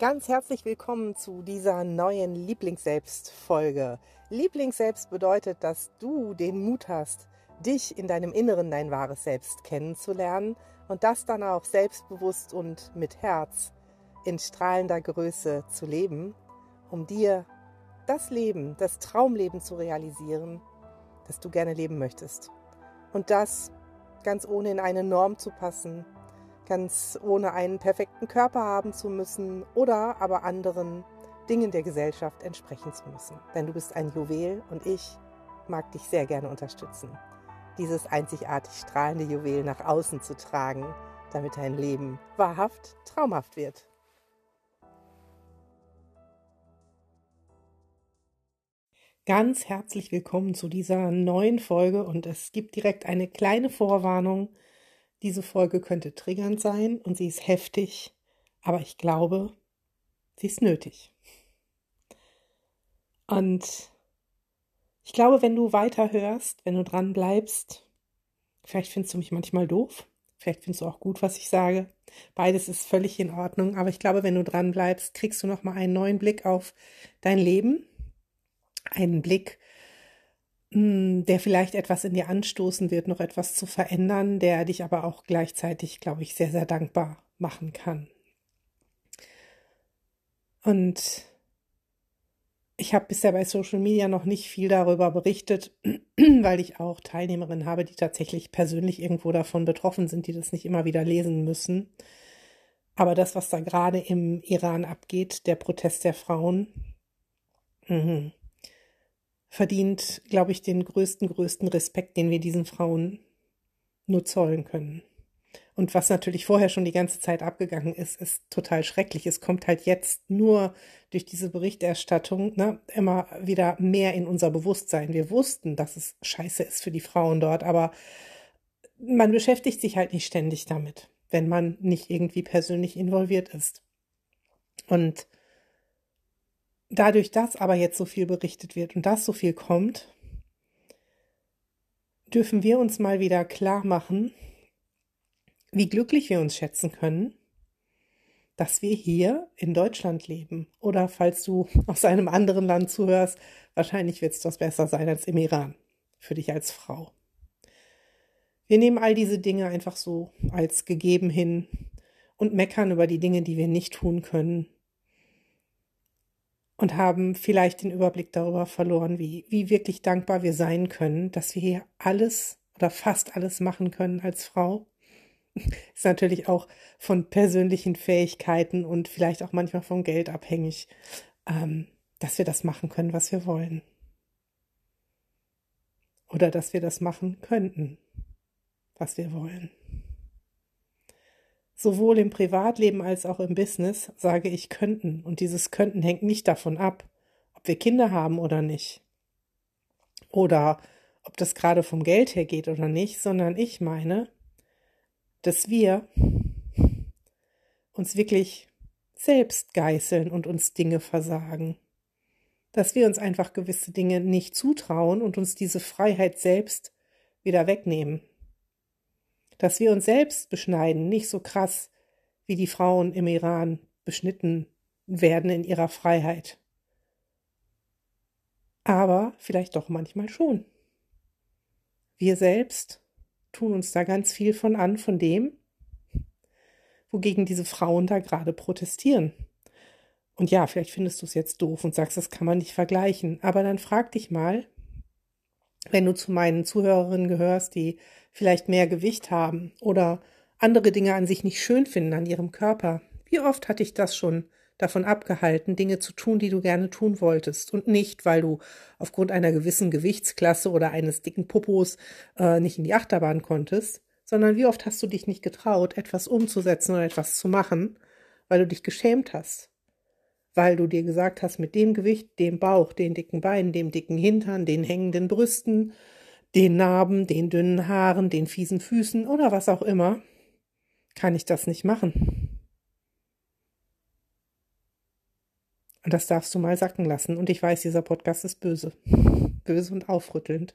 Ganz herzlich willkommen zu dieser neuen Lieblingsselbst-Folge. Lieblingsselbst bedeutet, dass du den Mut hast, dich in deinem Inneren dein wahres Selbst kennenzulernen und das dann auch selbstbewusst und mit Herz in strahlender Größe zu leben, um dir das Leben, das Traumleben zu realisieren, das du gerne leben möchtest. Und das ganz ohne in eine Norm zu passen, ganz ohne einen perfekten Körper haben zu müssen oder aber anderen Dingen der Gesellschaft entsprechen zu müssen. Denn du bist ein Juwel und ich mag dich sehr gerne unterstützen, dieses einzigartig strahlende Juwel nach außen zu tragen, damit dein Leben wahrhaft traumhaft wird. Ganz herzlich willkommen zu dieser neuen Folge und es gibt direkt eine kleine Vorwarnung diese Folge könnte triggernd sein und sie ist heftig, aber ich glaube, sie ist nötig. Und ich glaube, wenn du weiter hörst, wenn du dran bleibst, vielleicht findest du mich manchmal doof, vielleicht findest du auch gut, was ich sage. Beides ist völlig in Ordnung, aber ich glaube, wenn du dran bleibst, kriegst du noch mal einen neuen Blick auf dein Leben, einen Blick der vielleicht etwas in dir anstoßen wird, noch etwas zu verändern, der dich aber auch gleichzeitig, glaube ich, sehr, sehr dankbar machen kann. Und ich habe bisher bei Social Media noch nicht viel darüber berichtet, weil ich auch Teilnehmerinnen habe, die tatsächlich persönlich irgendwo davon betroffen sind, die das nicht immer wieder lesen müssen. Aber das, was da gerade im Iran abgeht, der Protest der Frauen, mh, verdient, glaube ich, den größten, größten Respekt, den wir diesen Frauen nur zollen können. Und was natürlich vorher schon die ganze Zeit abgegangen ist, ist total schrecklich. Es kommt halt jetzt nur durch diese Berichterstattung ne, immer wieder mehr in unser Bewusstsein. Wir wussten, dass es scheiße ist für die Frauen dort, aber man beschäftigt sich halt nicht ständig damit, wenn man nicht irgendwie persönlich involviert ist. Und dadurch, dass aber jetzt so viel berichtet wird und dass so viel kommt, dürfen wir uns mal wieder klar machen, wie glücklich wir uns schätzen können, dass wir hier in Deutschland leben. Oder falls du aus einem anderen Land zuhörst, wahrscheinlich wird es das besser sein als im Iran, für dich als Frau. Wir nehmen all diese Dinge einfach so als gegeben hin und meckern über die Dinge, die wir nicht tun können und haben vielleicht den Überblick darüber verloren, wie, wie wirklich dankbar wir sein können, dass wir hier alles oder fast alles machen können als Frau. Ist natürlich auch von persönlichen Fähigkeiten und vielleicht auch manchmal vom Geld abhängig, ähm, dass wir das machen können, was wir wollen. Oder dass wir das machen könnten, was wir wollen. Sowohl im Privatleben als auch im Business sage ich könnten. Und dieses könnten hängt nicht davon ab, ob wir Kinder haben oder nicht. Oder ob das gerade vom Geld her geht oder nicht, sondern ich meine, dass wir uns wirklich selbst geißeln und uns Dinge versagen. Dass wir uns einfach gewisse Dinge nicht zutrauen und uns diese Freiheit selbst wieder wegnehmen dass wir uns selbst beschneiden, nicht so krass wie die Frauen im Iran beschnitten werden in ihrer Freiheit. Aber vielleicht doch manchmal schon. Wir selbst tun uns da ganz viel von an, von dem, wogegen diese Frauen da gerade protestieren. Und ja, vielleicht findest du es jetzt doof und sagst, das kann man nicht vergleichen. Aber dann frag dich mal, wenn du zu meinen Zuhörerinnen gehörst, die vielleicht mehr Gewicht haben oder andere Dinge an sich nicht schön finden an ihrem Körper. Wie oft hatte ich das schon davon abgehalten, Dinge zu tun, die du gerne tun wolltest und nicht, weil du aufgrund einer gewissen Gewichtsklasse oder eines dicken Popos äh, nicht in die Achterbahn konntest, sondern wie oft hast du dich nicht getraut, etwas umzusetzen oder etwas zu machen, weil du dich geschämt hast, weil du dir gesagt hast, mit dem Gewicht, dem Bauch, den dicken Beinen, dem dicken Hintern, den hängenden Brüsten, den Narben, den dünnen Haaren, den fiesen Füßen oder was auch immer, kann ich das nicht machen. Und das darfst du mal sacken lassen. Und ich weiß, dieser Podcast ist böse. Böse und aufrüttelnd.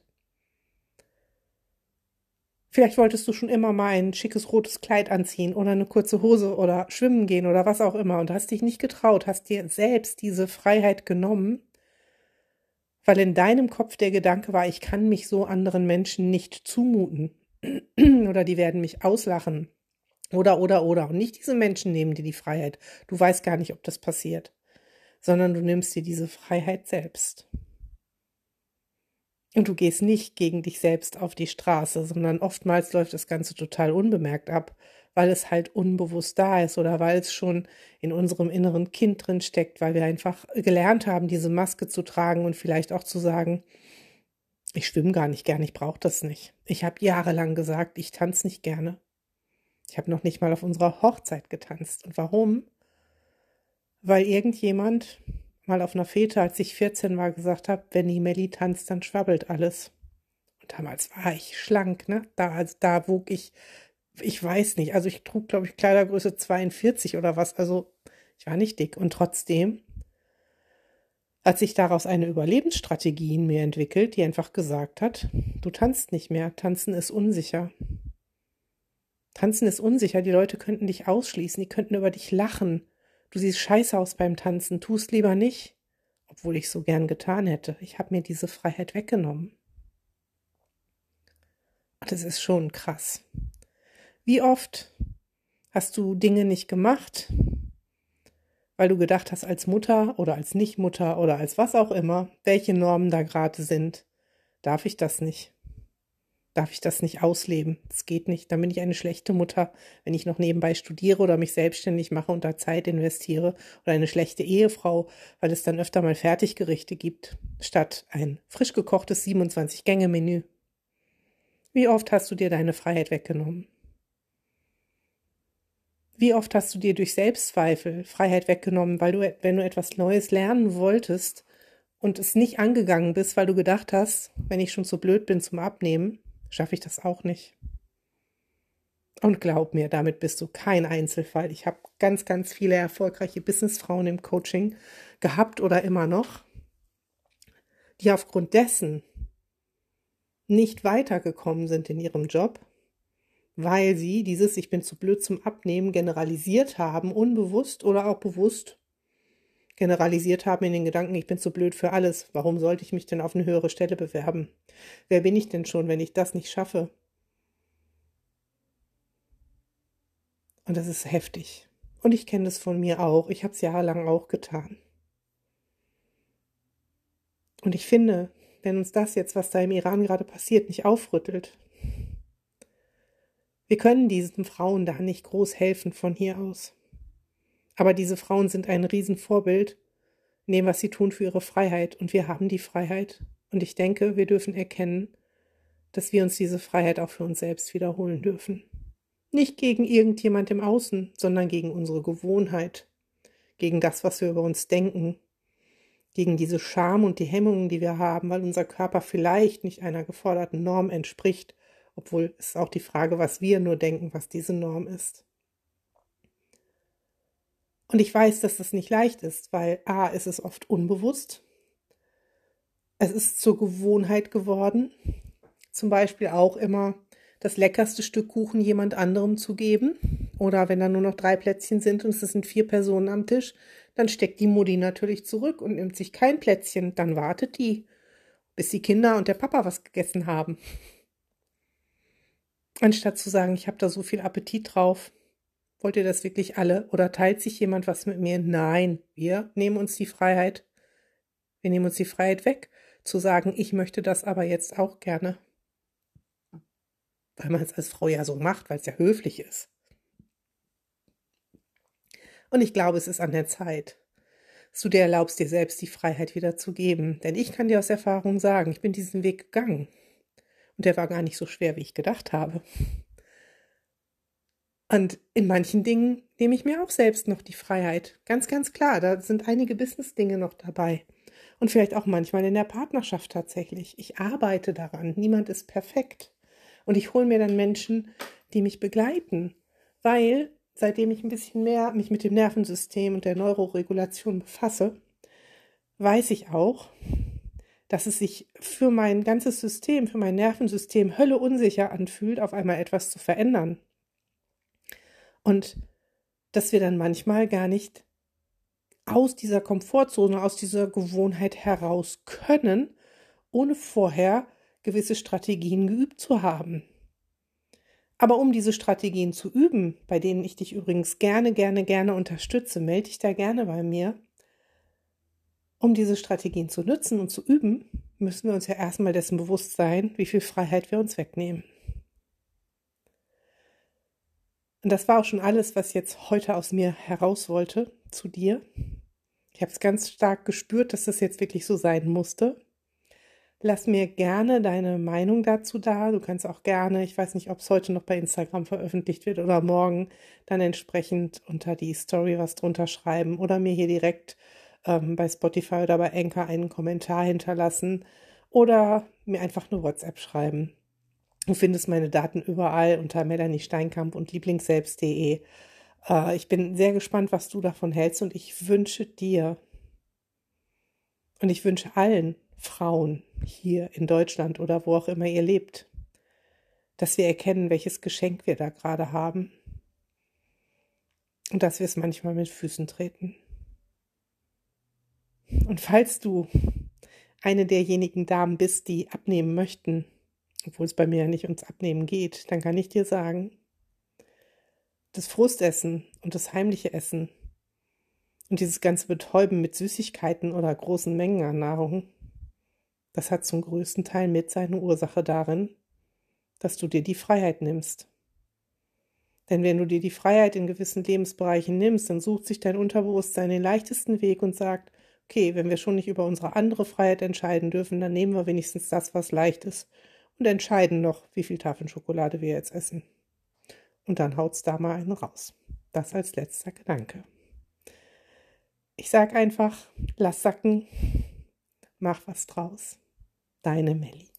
Vielleicht wolltest du schon immer mal ein schickes rotes Kleid anziehen oder eine kurze Hose oder schwimmen gehen oder was auch immer und hast dich nicht getraut, hast dir selbst diese Freiheit genommen, weil in deinem Kopf der Gedanke war, ich kann mich so anderen Menschen nicht zumuten. Oder die werden mich auslachen. Oder oder oder. Und nicht diese Menschen nehmen dir die Freiheit. Du weißt gar nicht, ob das passiert, sondern du nimmst dir diese Freiheit selbst. Und du gehst nicht gegen dich selbst auf die Straße, sondern oftmals läuft das Ganze total unbemerkt ab, weil es halt unbewusst da ist oder weil es schon in unserem inneren Kind drin steckt, weil wir einfach gelernt haben, diese Maske zu tragen und vielleicht auch zu sagen, ich schwimme gar nicht gern, ich brauche das nicht. Ich habe jahrelang gesagt, ich tanze nicht gerne. Ich habe noch nicht mal auf unserer Hochzeit getanzt. Und warum? Weil irgendjemand mal auf einer Fete, als ich 14 war, gesagt habe, wenn die Melli tanzt, dann schwabbelt alles. Und damals war ich schlank, ne? Da, also da wog ich, ich weiß nicht, also ich trug, glaube ich, Kleidergröße 42 oder was. Also ich war nicht dick. Und trotzdem hat sich daraus eine Überlebensstrategie in mir entwickelt, die einfach gesagt hat, du tanzt nicht mehr, tanzen ist unsicher. Tanzen ist unsicher, die Leute könnten dich ausschließen, die könnten über dich lachen, Du siehst scheiße aus beim Tanzen, tust lieber nicht, obwohl ich so gern getan hätte. Ich habe mir diese Freiheit weggenommen. Es ist schon krass. Wie oft hast du Dinge nicht gemacht, weil du gedacht hast, als Mutter oder als Nichtmutter oder als was auch immer, welche Normen da gerade sind, darf ich das nicht darf ich das nicht ausleben. Das geht nicht. Dann bin ich eine schlechte Mutter, wenn ich noch nebenbei studiere oder mich selbstständig mache und da Zeit investiere. Oder eine schlechte Ehefrau, weil es dann öfter mal Fertiggerichte gibt, statt ein frisch gekochtes 27-Gänge-Menü. Wie oft hast du dir deine Freiheit weggenommen? Wie oft hast du dir durch Selbstzweifel Freiheit weggenommen, weil du, wenn du etwas Neues lernen wolltest und es nicht angegangen bist, weil du gedacht hast, wenn ich schon so blöd bin zum Abnehmen, schaffe ich das auch nicht. Und glaub mir, damit bist du kein Einzelfall. Ich habe ganz, ganz viele erfolgreiche Businessfrauen im Coaching gehabt oder immer noch, die aufgrund dessen nicht weitergekommen sind in ihrem Job, weil sie dieses Ich bin zu blöd zum Abnehmen generalisiert haben, unbewusst oder auch bewusst generalisiert haben in den Gedanken, ich bin zu blöd für alles. Warum sollte ich mich denn auf eine höhere Stelle bewerben? Wer bin ich denn schon, wenn ich das nicht schaffe? Und das ist heftig. Und ich kenne das von mir auch. Ich habe es jahrelang auch getan. Und ich finde, wenn uns das jetzt, was da im Iran gerade passiert, nicht aufrüttelt, wir können diesen Frauen da nicht groß helfen von hier aus. Aber diese Frauen sind ein Riesenvorbild in dem, was sie tun für ihre Freiheit. Und wir haben die Freiheit. Und ich denke, wir dürfen erkennen, dass wir uns diese Freiheit auch für uns selbst wiederholen dürfen. Nicht gegen irgendjemand im Außen, sondern gegen unsere Gewohnheit, gegen das, was wir über uns denken, gegen diese Scham und die Hemmungen, die wir haben, weil unser Körper vielleicht nicht einer geforderten Norm entspricht, obwohl es auch die Frage, was wir nur denken, was diese Norm ist. Und ich weiß, dass das nicht leicht ist, weil a, ist es oft unbewusst. Es ist zur Gewohnheit geworden, zum Beispiel auch immer das leckerste Stück Kuchen jemand anderem zu geben. Oder wenn da nur noch drei Plätzchen sind und es sind vier Personen am Tisch, dann steckt die Mutti natürlich zurück und nimmt sich kein Plätzchen. Dann wartet die, bis die Kinder und der Papa was gegessen haben. Anstatt zu sagen, ich habe da so viel Appetit drauf, Wollt ihr das wirklich alle? Oder teilt sich jemand was mit mir? Nein, wir nehmen uns die Freiheit. Wir nehmen uns die Freiheit weg, zu sagen, ich möchte das aber jetzt auch gerne. Weil man es als Frau ja so macht, weil es ja höflich ist. Und ich glaube, es ist an der Zeit, dass du dir erlaubst, dir selbst die Freiheit wieder zu geben. Denn ich kann dir aus Erfahrung sagen, ich bin diesen Weg gegangen. Und der war gar nicht so schwer, wie ich gedacht habe. Und in manchen Dingen nehme ich mir auch selbst noch die Freiheit. Ganz, ganz klar, da sind einige Business-Dinge noch dabei. Und vielleicht auch manchmal in der Partnerschaft tatsächlich. Ich arbeite daran. Niemand ist perfekt. Und ich hole mir dann Menschen, die mich begleiten. Weil, seitdem ich ein bisschen mehr mich mit dem Nervensystem und der Neuroregulation befasse, weiß ich auch, dass es sich für mein ganzes System, für mein Nervensystem Hölle unsicher anfühlt, auf einmal etwas zu verändern. Und dass wir dann manchmal gar nicht aus dieser Komfortzone, aus dieser Gewohnheit heraus können, ohne vorher gewisse Strategien geübt zu haben. Aber um diese Strategien zu üben, bei denen ich dich übrigens gerne, gerne, gerne unterstütze, melde dich da gerne bei mir. Um diese Strategien zu nutzen und zu üben, müssen wir uns ja erstmal dessen bewusst sein, wie viel Freiheit wir uns wegnehmen. Und das war auch schon alles, was jetzt heute aus mir heraus wollte zu dir. Ich habe es ganz stark gespürt, dass das jetzt wirklich so sein musste. Lass mir gerne deine Meinung dazu da. Du kannst auch gerne, ich weiß nicht, ob es heute noch bei Instagram veröffentlicht wird oder morgen, dann entsprechend unter die Story was drunter schreiben oder mir hier direkt ähm, bei Spotify oder bei Anchor einen Kommentar hinterlassen oder mir einfach eine WhatsApp schreiben. Du findest meine Daten überall unter Melanie Steinkamp und lieblingsselbst.de. Äh, ich bin sehr gespannt, was du davon hältst und ich wünsche dir und ich wünsche allen Frauen hier in Deutschland oder wo auch immer ihr lebt, dass wir erkennen, welches Geschenk wir da gerade haben und dass wir es manchmal mit Füßen treten. Und falls du eine derjenigen Damen bist, die abnehmen möchten, obwohl es bei mir ja nicht ums Abnehmen geht, dann kann ich dir sagen, das Frustessen und das heimliche Essen und dieses ganze Betäuben mit Süßigkeiten oder großen Mengen an Nahrung, das hat zum größten Teil mit seine Ursache darin, dass du dir die Freiheit nimmst. Denn wenn du dir die Freiheit in gewissen Lebensbereichen nimmst, dann sucht sich dein Unterbewusstsein den leichtesten Weg und sagt, okay, wenn wir schon nicht über unsere andere Freiheit entscheiden dürfen, dann nehmen wir wenigstens das, was leicht ist und entscheiden noch, wie viel Tafeln Schokolade wir jetzt essen. Und dann haut's da mal einen raus. Das als letzter Gedanke. Ich sag einfach, lass sacken, mach was draus. Deine Melli.